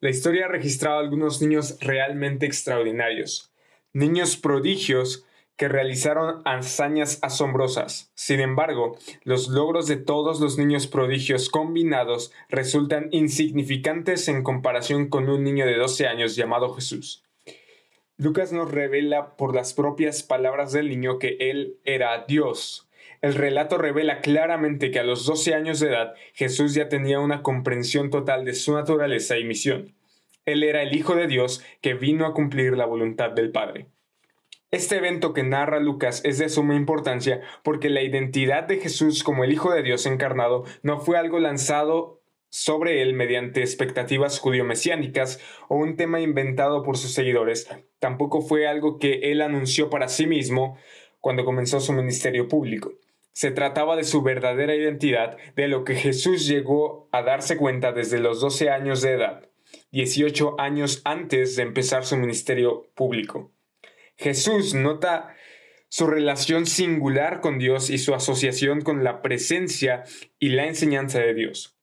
La historia ha registrado algunos niños realmente extraordinarios, niños prodigios que realizaron hazañas asombrosas. Sin embargo, los logros de todos los niños prodigios combinados resultan insignificantes en comparación con un niño de 12 años llamado Jesús. Lucas nos revela por las propias palabras del niño que él era Dios. El relato revela claramente que a los 12 años de edad Jesús ya tenía una comprensión total de su naturaleza y misión. Él era el Hijo de Dios que vino a cumplir la voluntad del Padre. Este evento que narra Lucas es de suma importancia porque la identidad de Jesús como el Hijo de Dios encarnado no fue algo lanzado sobre él mediante expectativas judío-mesiánicas o un tema inventado por sus seguidores. Tampoco fue algo que él anunció para sí mismo cuando comenzó su ministerio público. Se trataba de su verdadera identidad, de lo que Jesús llegó a darse cuenta desde los 12 años de edad, 18 años antes de empezar su ministerio público. Jesús nota su relación singular con Dios y su asociación con la presencia y la enseñanza de Dios.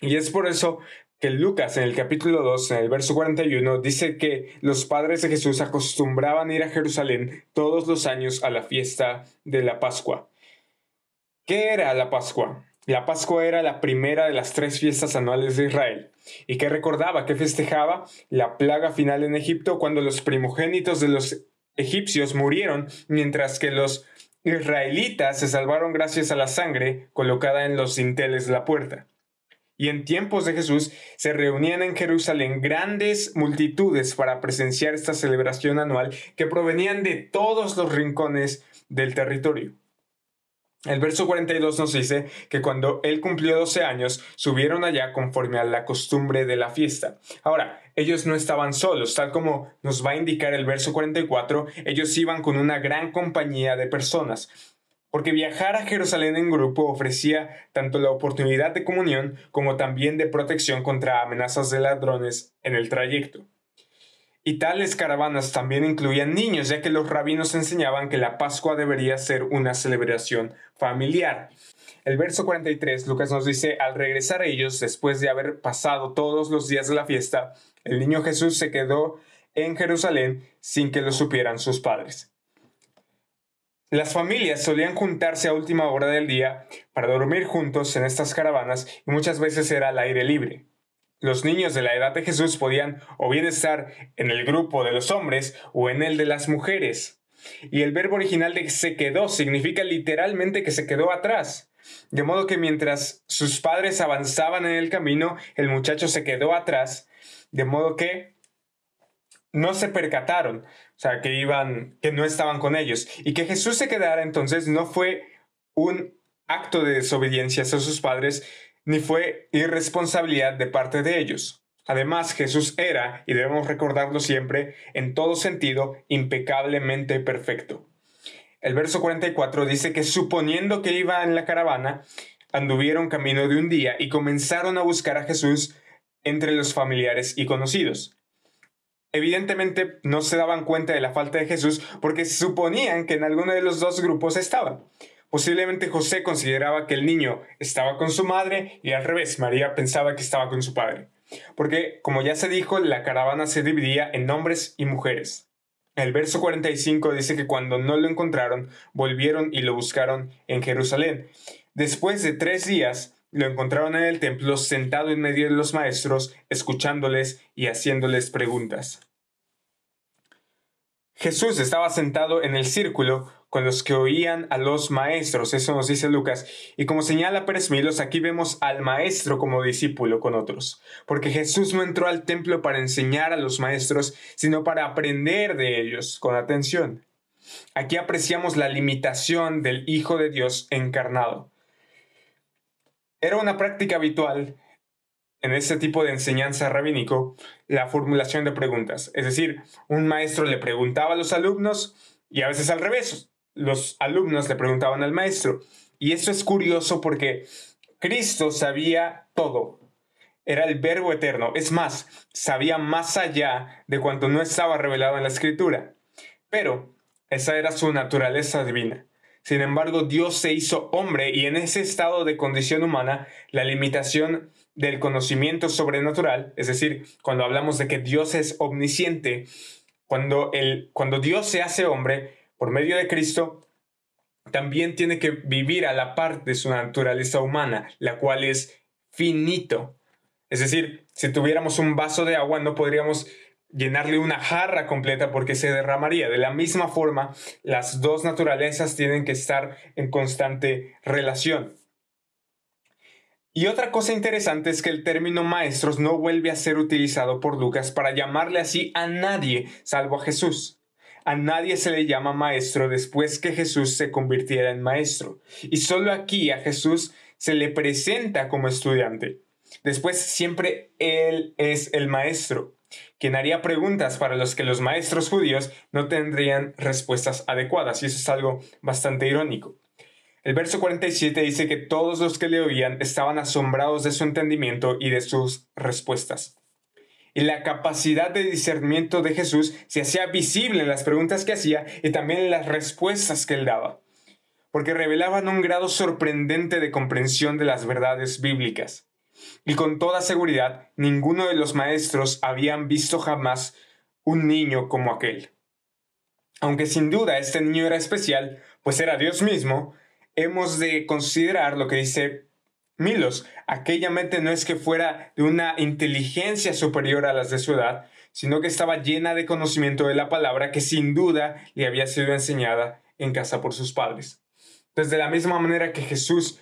Y es por eso que Lucas en el capítulo 2, en el verso 41, dice que los padres de Jesús acostumbraban ir a Jerusalén todos los años a la fiesta de la Pascua. ¿Qué era la Pascua? La Pascua era la primera de las tres fiestas anuales de Israel, y que recordaba que festejaba la plaga final en Egipto cuando los primogénitos de los egipcios murieron, mientras que los israelitas se salvaron gracias a la sangre colocada en los dinteles de la puerta. Y en tiempos de Jesús se reunían en Jerusalén grandes multitudes para presenciar esta celebración anual que provenían de todos los rincones del territorio. El verso 42 nos dice que cuando él cumplió 12 años, subieron allá conforme a la costumbre de la fiesta. Ahora, ellos no estaban solos, tal como nos va a indicar el verso 44, ellos iban con una gran compañía de personas, porque viajar a Jerusalén en grupo ofrecía tanto la oportunidad de comunión como también de protección contra amenazas de ladrones en el trayecto. Y tales caravanas también incluían niños, ya que los rabinos enseñaban que la Pascua debería ser una celebración familiar. El verso 43, Lucas nos dice, al regresar ellos, después de haber pasado todos los días de la fiesta, el niño Jesús se quedó en Jerusalén sin que lo supieran sus padres. Las familias solían juntarse a última hora del día para dormir juntos en estas caravanas y muchas veces era al aire libre. Los niños de la edad de Jesús podían o bien estar en el grupo de los hombres o en el de las mujeres. Y el verbo original de se quedó significa literalmente que se quedó atrás. De modo que mientras sus padres avanzaban en el camino, el muchacho se quedó atrás, de modo que no se percataron, o sea, que iban, que no estaban con ellos. Y que Jesús se quedara entonces no fue un acto de desobediencia hacia sus padres, ni fue irresponsabilidad de parte de ellos. Además, Jesús era, y debemos recordarlo siempre, en todo sentido, impecablemente perfecto. El verso 44 dice que suponiendo que iba en la caravana, anduvieron camino de un día y comenzaron a buscar a Jesús entre los familiares y conocidos. Evidentemente no se daban cuenta de la falta de Jesús porque suponían que en alguno de los dos grupos estaba. Posiblemente José consideraba que el niño estaba con su madre y al revés, María pensaba que estaba con su padre. Porque, como ya se dijo, la caravana se dividía en hombres y mujeres. El verso 45 dice que cuando no lo encontraron, volvieron y lo buscaron en Jerusalén. Después de tres días, lo encontraron en el templo sentado en medio de los maestros, escuchándoles y haciéndoles preguntas. Jesús estaba sentado en el círculo con los que oían a los maestros, eso nos dice Lucas. Y como señala Pérez Milos, aquí vemos al maestro como discípulo con otros, porque Jesús no entró al templo para enseñar a los maestros, sino para aprender de ellos con atención. Aquí apreciamos la limitación del Hijo de Dios encarnado. Era una práctica habitual en ese tipo de enseñanza rabínico la formulación de preguntas. Es decir, un maestro le preguntaba a los alumnos y a veces al revés los alumnos le preguntaban al maestro. Y eso es curioso porque Cristo sabía todo. Era el verbo eterno. Es más, sabía más allá de cuanto no estaba revelado en la escritura. Pero esa era su naturaleza divina. Sin embargo, Dios se hizo hombre y en ese estado de condición humana, la limitación del conocimiento sobrenatural, es decir, cuando hablamos de que Dios es omnisciente, cuando, el, cuando Dios se hace hombre por medio de Cristo, también tiene que vivir a la par de su naturaleza humana, la cual es finito. Es decir, si tuviéramos un vaso de agua no podríamos llenarle una jarra completa porque se derramaría. De la misma forma, las dos naturalezas tienen que estar en constante relación. Y otra cosa interesante es que el término maestros no vuelve a ser utilizado por Lucas para llamarle así a nadie salvo a Jesús. A nadie se le llama maestro después que Jesús se convirtiera en maestro. Y solo aquí a Jesús se le presenta como estudiante. Después siempre Él es el maestro quien haría preguntas para los que los maestros judíos no tendrían respuestas adecuadas, y eso es algo bastante irónico. El verso 47 dice que todos los que le oían estaban asombrados de su entendimiento y de sus respuestas. Y la capacidad de discernimiento de Jesús se hacía visible en las preguntas que hacía y también en las respuestas que él daba, porque revelaban un grado sorprendente de comprensión de las verdades bíblicas y con toda seguridad ninguno de los maestros habían visto jamás un niño como aquel. Aunque sin duda este niño era especial, pues era Dios mismo, hemos de considerar lo que dice Milos. Aquella mente no es que fuera de una inteligencia superior a las de su edad, sino que estaba llena de conocimiento de la palabra que sin duda le había sido enseñada en casa por sus padres. Entonces, de la misma manera que Jesús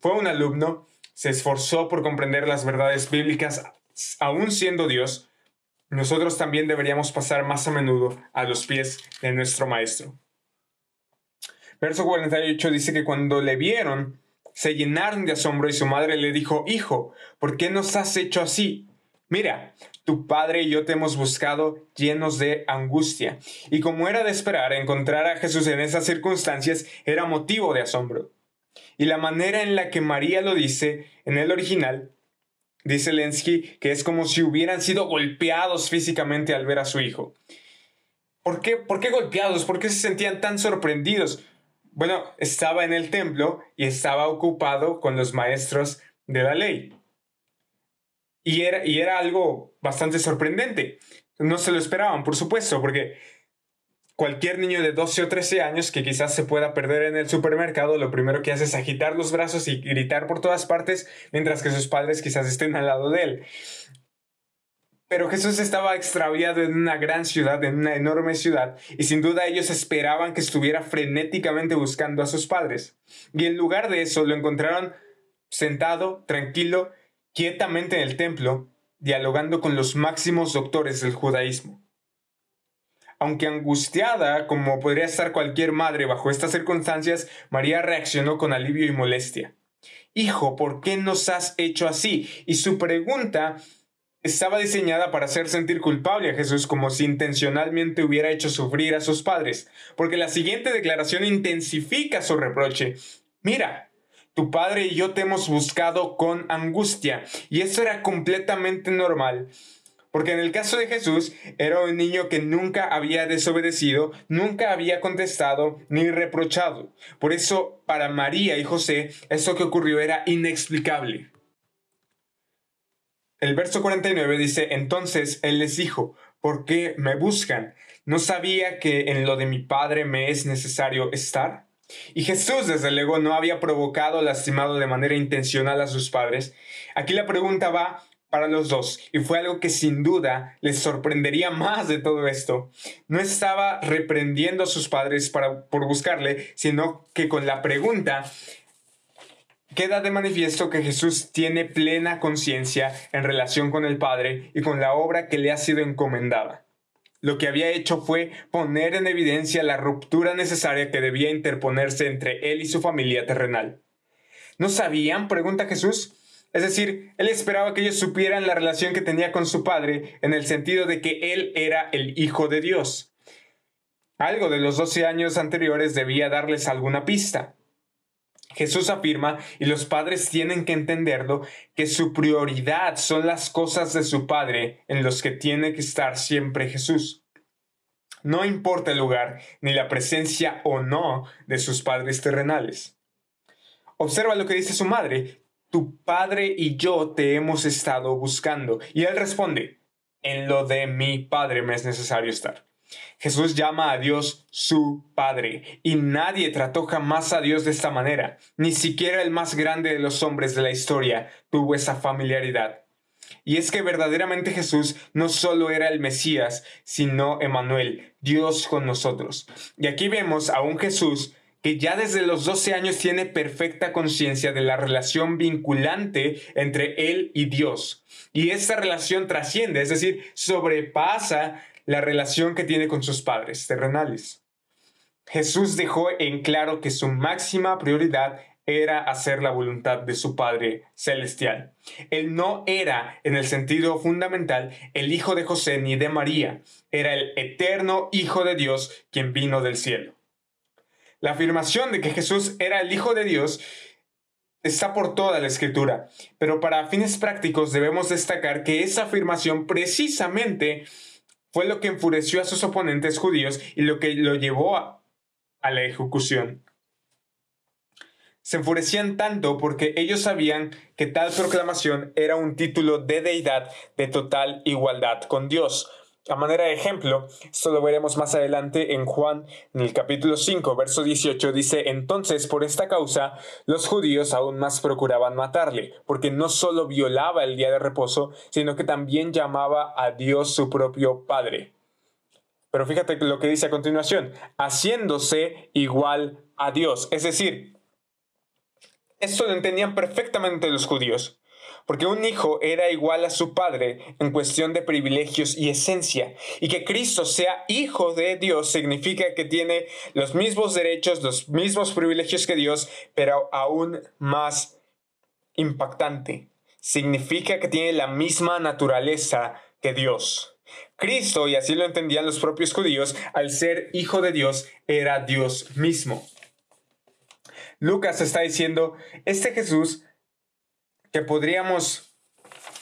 fue un alumno, se esforzó por comprender las verdades bíblicas, aún siendo Dios, nosotros también deberíamos pasar más a menudo a los pies de nuestro Maestro. Verso 48 dice que cuando le vieron, se llenaron de asombro y su madre le dijo, Hijo, ¿por qué nos has hecho así? Mira, tu padre y yo te hemos buscado llenos de angustia. Y como era de esperar, encontrar a Jesús en esas circunstancias era motivo de asombro. Y la manera en la que María lo dice en el original, dice Lensky, que es como si hubieran sido golpeados físicamente al ver a su hijo. ¿Por qué, ¿Por qué golpeados? ¿Por qué se sentían tan sorprendidos? Bueno, estaba en el templo y estaba ocupado con los maestros de la ley. Y era, y era algo bastante sorprendente. No se lo esperaban, por supuesto, porque cualquier niño de 12 o 13 años que quizás se pueda perder en el supermercado, lo primero que hace es agitar los brazos y gritar por todas partes, mientras que sus padres quizás estén al lado de él. Pero Jesús estaba extraviado en una gran ciudad, en una enorme ciudad, y sin duda ellos esperaban que estuviera frenéticamente buscando a sus padres. Y en lugar de eso lo encontraron sentado, tranquilo, quietamente en el templo, dialogando con los máximos doctores del judaísmo. Aunque angustiada, como podría estar cualquier madre bajo estas circunstancias, María reaccionó con alivio y molestia. Hijo, ¿por qué nos has hecho así? Y su pregunta estaba diseñada para hacer sentir culpable a Jesús como si intencionalmente hubiera hecho sufrir a sus padres, porque la siguiente declaración intensifica su reproche. Mira, tu padre y yo te hemos buscado con angustia, y eso era completamente normal. Porque en el caso de Jesús era un niño que nunca había desobedecido, nunca había contestado ni reprochado. Por eso para María y José eso que ocurrió era inexplicable. El verso 49 dice, entonces él les dijo, ¿por qué me buscan? ¿No sabía que en lo de mi Padre me es necesario estar? Y Jesús, desde luego, no había provocado lastimado de manera intencional a sus padres. Aquí la pregunta va para los dos y fue algo que sin duda les sorprendería más de todo esto. No estaba reprendiendo a sus padres para, por buscarle, sino que con la pregunta queda de manifiesto que Jesús tiene plena conciencia en relación con el Padre y con la obra que le ha sido encomendada. Lo que había hecho fue poner en evidencia la ruptura necesaria que debía interponerse entre él y su familia terrenal. ¿No sabían? pregunta Jesús es decir, él esperaba que ellos supieran la relación que tenía con su padre en el sentido de que él era el Hijo de Dios. Algo de los doce años anteriores debía darles alguna pista. Jesús afirma, y los padres tienen que entenderlo, que su prioridad son las cosas de su Padre en los que tiene que estar siempre Jesús. no importa el lugar ni la presencia o no de sus padres terrenales. Observa lo que dice su madre, tu padre y yo te hemos estado buscando. Y él responde, en lo de mi padre me es necesario estar. Jesús llama a Dios su Padre, y nadie trató jamás a Dios de esta manera. Ni siquiera el más grande de los hombres de la historia tuvo esa familiaridad. Y es que verdaderamente Jesús no solo era el Mesías, sino Emanuel, Dios con nosotros. Y aquí vemos a un Jesús que ya desde los 12 años tiene perfecta conciencia de la relación vinculante entre él y Dios. Y esta relación trasciende, es decir, sobrepasa la relación que tiene con sus padres terrenales. Jesús dejó en claro que su máxima prioridad era hacer la voluntad de su Padre celestial. Él no era, en el sentido fundamental, el hijo de José ni de María, era el eterno Hijo de Dios quien vino del cielo. La afirmación de que Jesús era el Hijo de Dios está por toda la escritura, pero para fines prácticos debemos destacar que esa afirmación precisamente fue lo que enfureció a sus oponentes judíos y lo que lo llevó a, a la ejecución. Se enfurecían tanto porque ellos sabían que tal proclamación era un título de deidad de total igualdad con Dios, a manera de ejemplo, esto lo veremos más adelante en Juan, en el capítulo 5, verso 18, dice, entonces por esta causa los judíos aún más procuraban matarle, porque no solo violaba el día de reposo, sino que también llamaba a Dios su propio Padre. Pero fíjate lo que dice a continuación, haciéndose igual a Dios. Es decir, esto lo entendían perfectamente los judíos porque un hijo era igual a su padre en cuestión de privilegios y esencia, y que Cristo sea hijo de Dios significa que tiene los mismos derechos, los mismos privilegios que Dios, pero aún más impactante. Significa que tiene la misma naturaleza que Dios. Cristo, y así lo entendían los propios judíos, al ser hijo de Dios, era Dios mismo. Lucas está diciendo, este Jesús que podríamos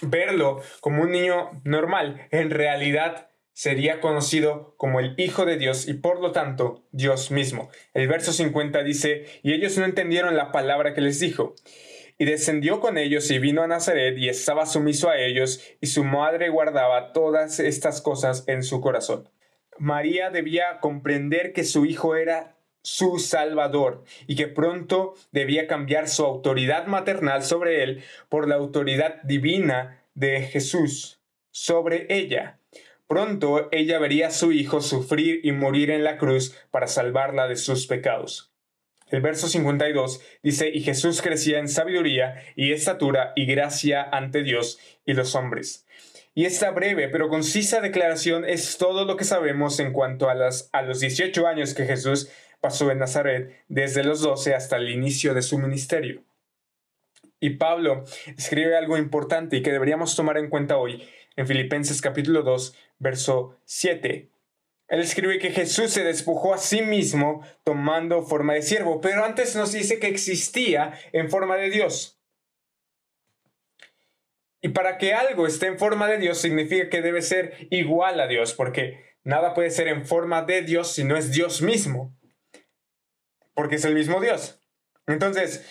verlo como un niño normal, en realidad sería conocido como el Hijo de Dios y por lo tanto Dios mismo. El verso 50 dice, y ellos no entendieron la palabra que les dijo. Y descendió con ellos y vino a Nazaret y estaba sumiso a ellos y su madre guardaba todas estas cosas en su corazón. María debía comprender que su hijo era su Salvador y que pronto debía cambiar su autoridad maternal sobre él por la autoridad divina de Jesús sobre ella. Pronto ella vería a su hijo sufrir y morir en la cruz para salvarla de sus pecados. El verso 52 dice, y Jesús crecía en sabiduría y estatura y gracia ante Dios y los hombres. Y esta breve pero concisa declaración es todo lo que sabemos en cuanto a, las, a los 18 años que Jesús pasó en Nazaret desde los 12 hasta el inicio de su ministerio. Y Pablo escribe algo importante y que deberíamos tomar en cuenta hoy en Filipenses capítulo 2, verso 7. Él escribe que Jesús se despojó a sí mismo tomando forma de siervo, pero antes nos dice que existía en forma de Dios. Y para que algo esté en forma de Dios significa que debe ser igual a Dios, porque nada puede ser en forma de Dios si no es Dios mismo porque es el mismo Dios. Entonces,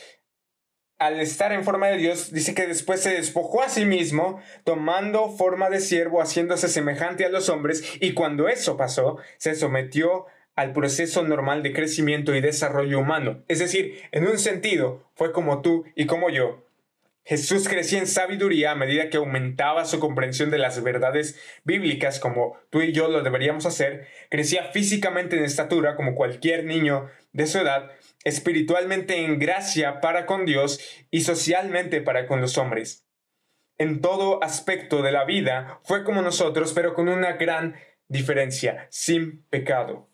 al estar en forma de Dios, dice que después se despojó a sí mismo, tomando forma de siervo, haciéndose semejante a los hombres, y cuando eso pasó, se sometió al proceso normal de crecimiento y desarrollo humano. Es decir, en un sentido, fue como tú y como yo, Jesús crecía en sabiduría a medida que aumentaba su comprensión de las verdades bíblicas, como tú y yo lo deberíamos hacer, crecía físicamente en estatura, como cualquier niño de su edad, espiritualmente en gracia para con Dios y socialmente para con los hombres. En todo aspecto de la vida fue como nosotros, pero con una gran diferencia, sin pecado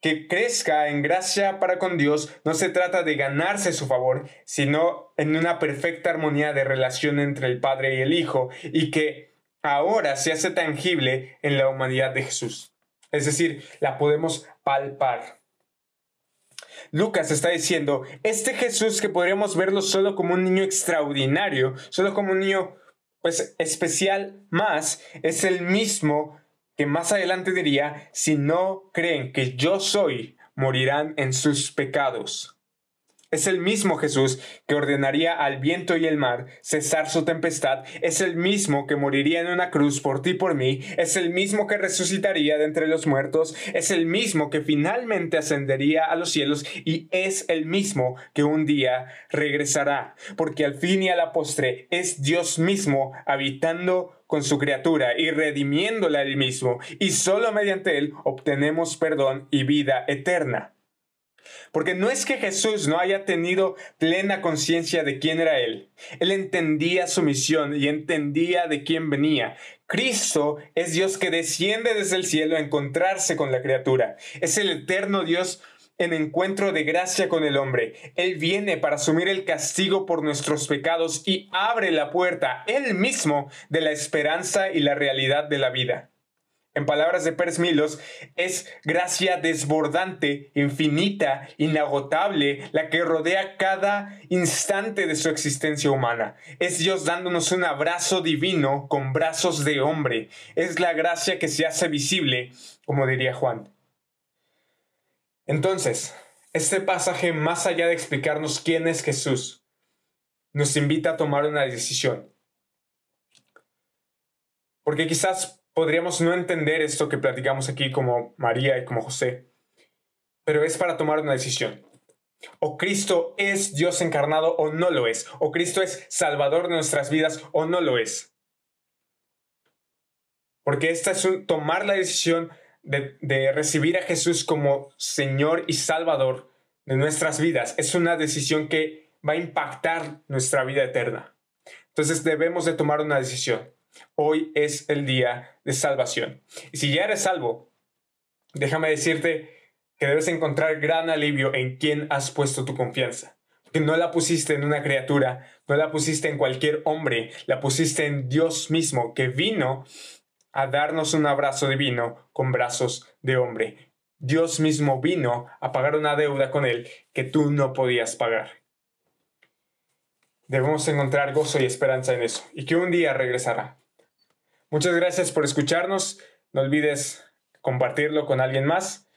que crezca en gracia para con Dios no se trata de ganarse su favor, sino en una perfecta armonía de relación entre el Padre y el Hijo, y que ahora se hace tangible en la humanidad de Jesús. Es decir, la podemos palpar. Lucas está diciendo, este Jesús que podríamos verlo solo como un niño extraordinario, solo como un niño pues especial más, es el mismo que más adelante diría, si no creen que yo soy, morirán en sus pecados. Es el mismo Jesús que ordenaría al viento y el mar cesar su tempestad. Es el mismo que moriría en una cruz por ti y por mí. Es el mismo que resucitaría de entre los muertos. Es el mismo que finalmente ascendería a los cielos. Y es el mismo que un día regresará. Porque al fin y a la postre es Dios mismo habitando con su criatura y redimiéndola él mismo. Y solo mediante él obtenemos perdón y vida eterna. Porque no es que Jesús no haya tenido plena conciencia de quién era Él. Él entendía su misión y entendía de quién venía. Cristo es Dios que desciende desde el cielo a encontrarse con la criatura. Es el eterno Dios en encuentro de gracia con el hombre. Él viene para asumir el castigo por nuestros pecados y abre la puerta, Él mismo, de la esperanza y la realidad de la vida en palabras de Pérez Milos, es gracia desbordante, infinita, inagotable, la que rodea cada instante de su existencia humana. Es Dios dándonos un abrazo divino con brazos de hombre. Es la gracia que se hace visible, como diría Juan. Entonces, este pasaje, más allá de explicarnos quién es Jesús, nos invita a tomar una decisión. Porque quizás podríamos no entender esto que platicamos aquí como María y como José, pero es para tomar una decisión. O Cristo es Dios encarnado o no lo es. O Cristo es Salvador de nuestras vidas o no lo es. Porque esta es tomar la decisión de, de recibir a Jesús como Señor y Salvador de nuestras vidas. Es una decisión que va a impactar nuestra vida eterna. Entonces debemos de tomar una decisión. Hoy es el día de salvación. Y si ya eres salvo, déjame decirte que debes encontrar gran alivio en quien has puesto tu confianza. Que no la pusiste en una criatura, no la pusiste en cualquier hombre, la pusiste en Dios mismo, que vino a darnos un abrazo divino con brazos de hombre. Dios mismo vino a pagar una deuda con Él que tú no podías pagar. Debemos encontrar gozo y esperanza en eso, y que un día regresará. Muchas gracias por escucharnos. No olvides compartirlo con alguien más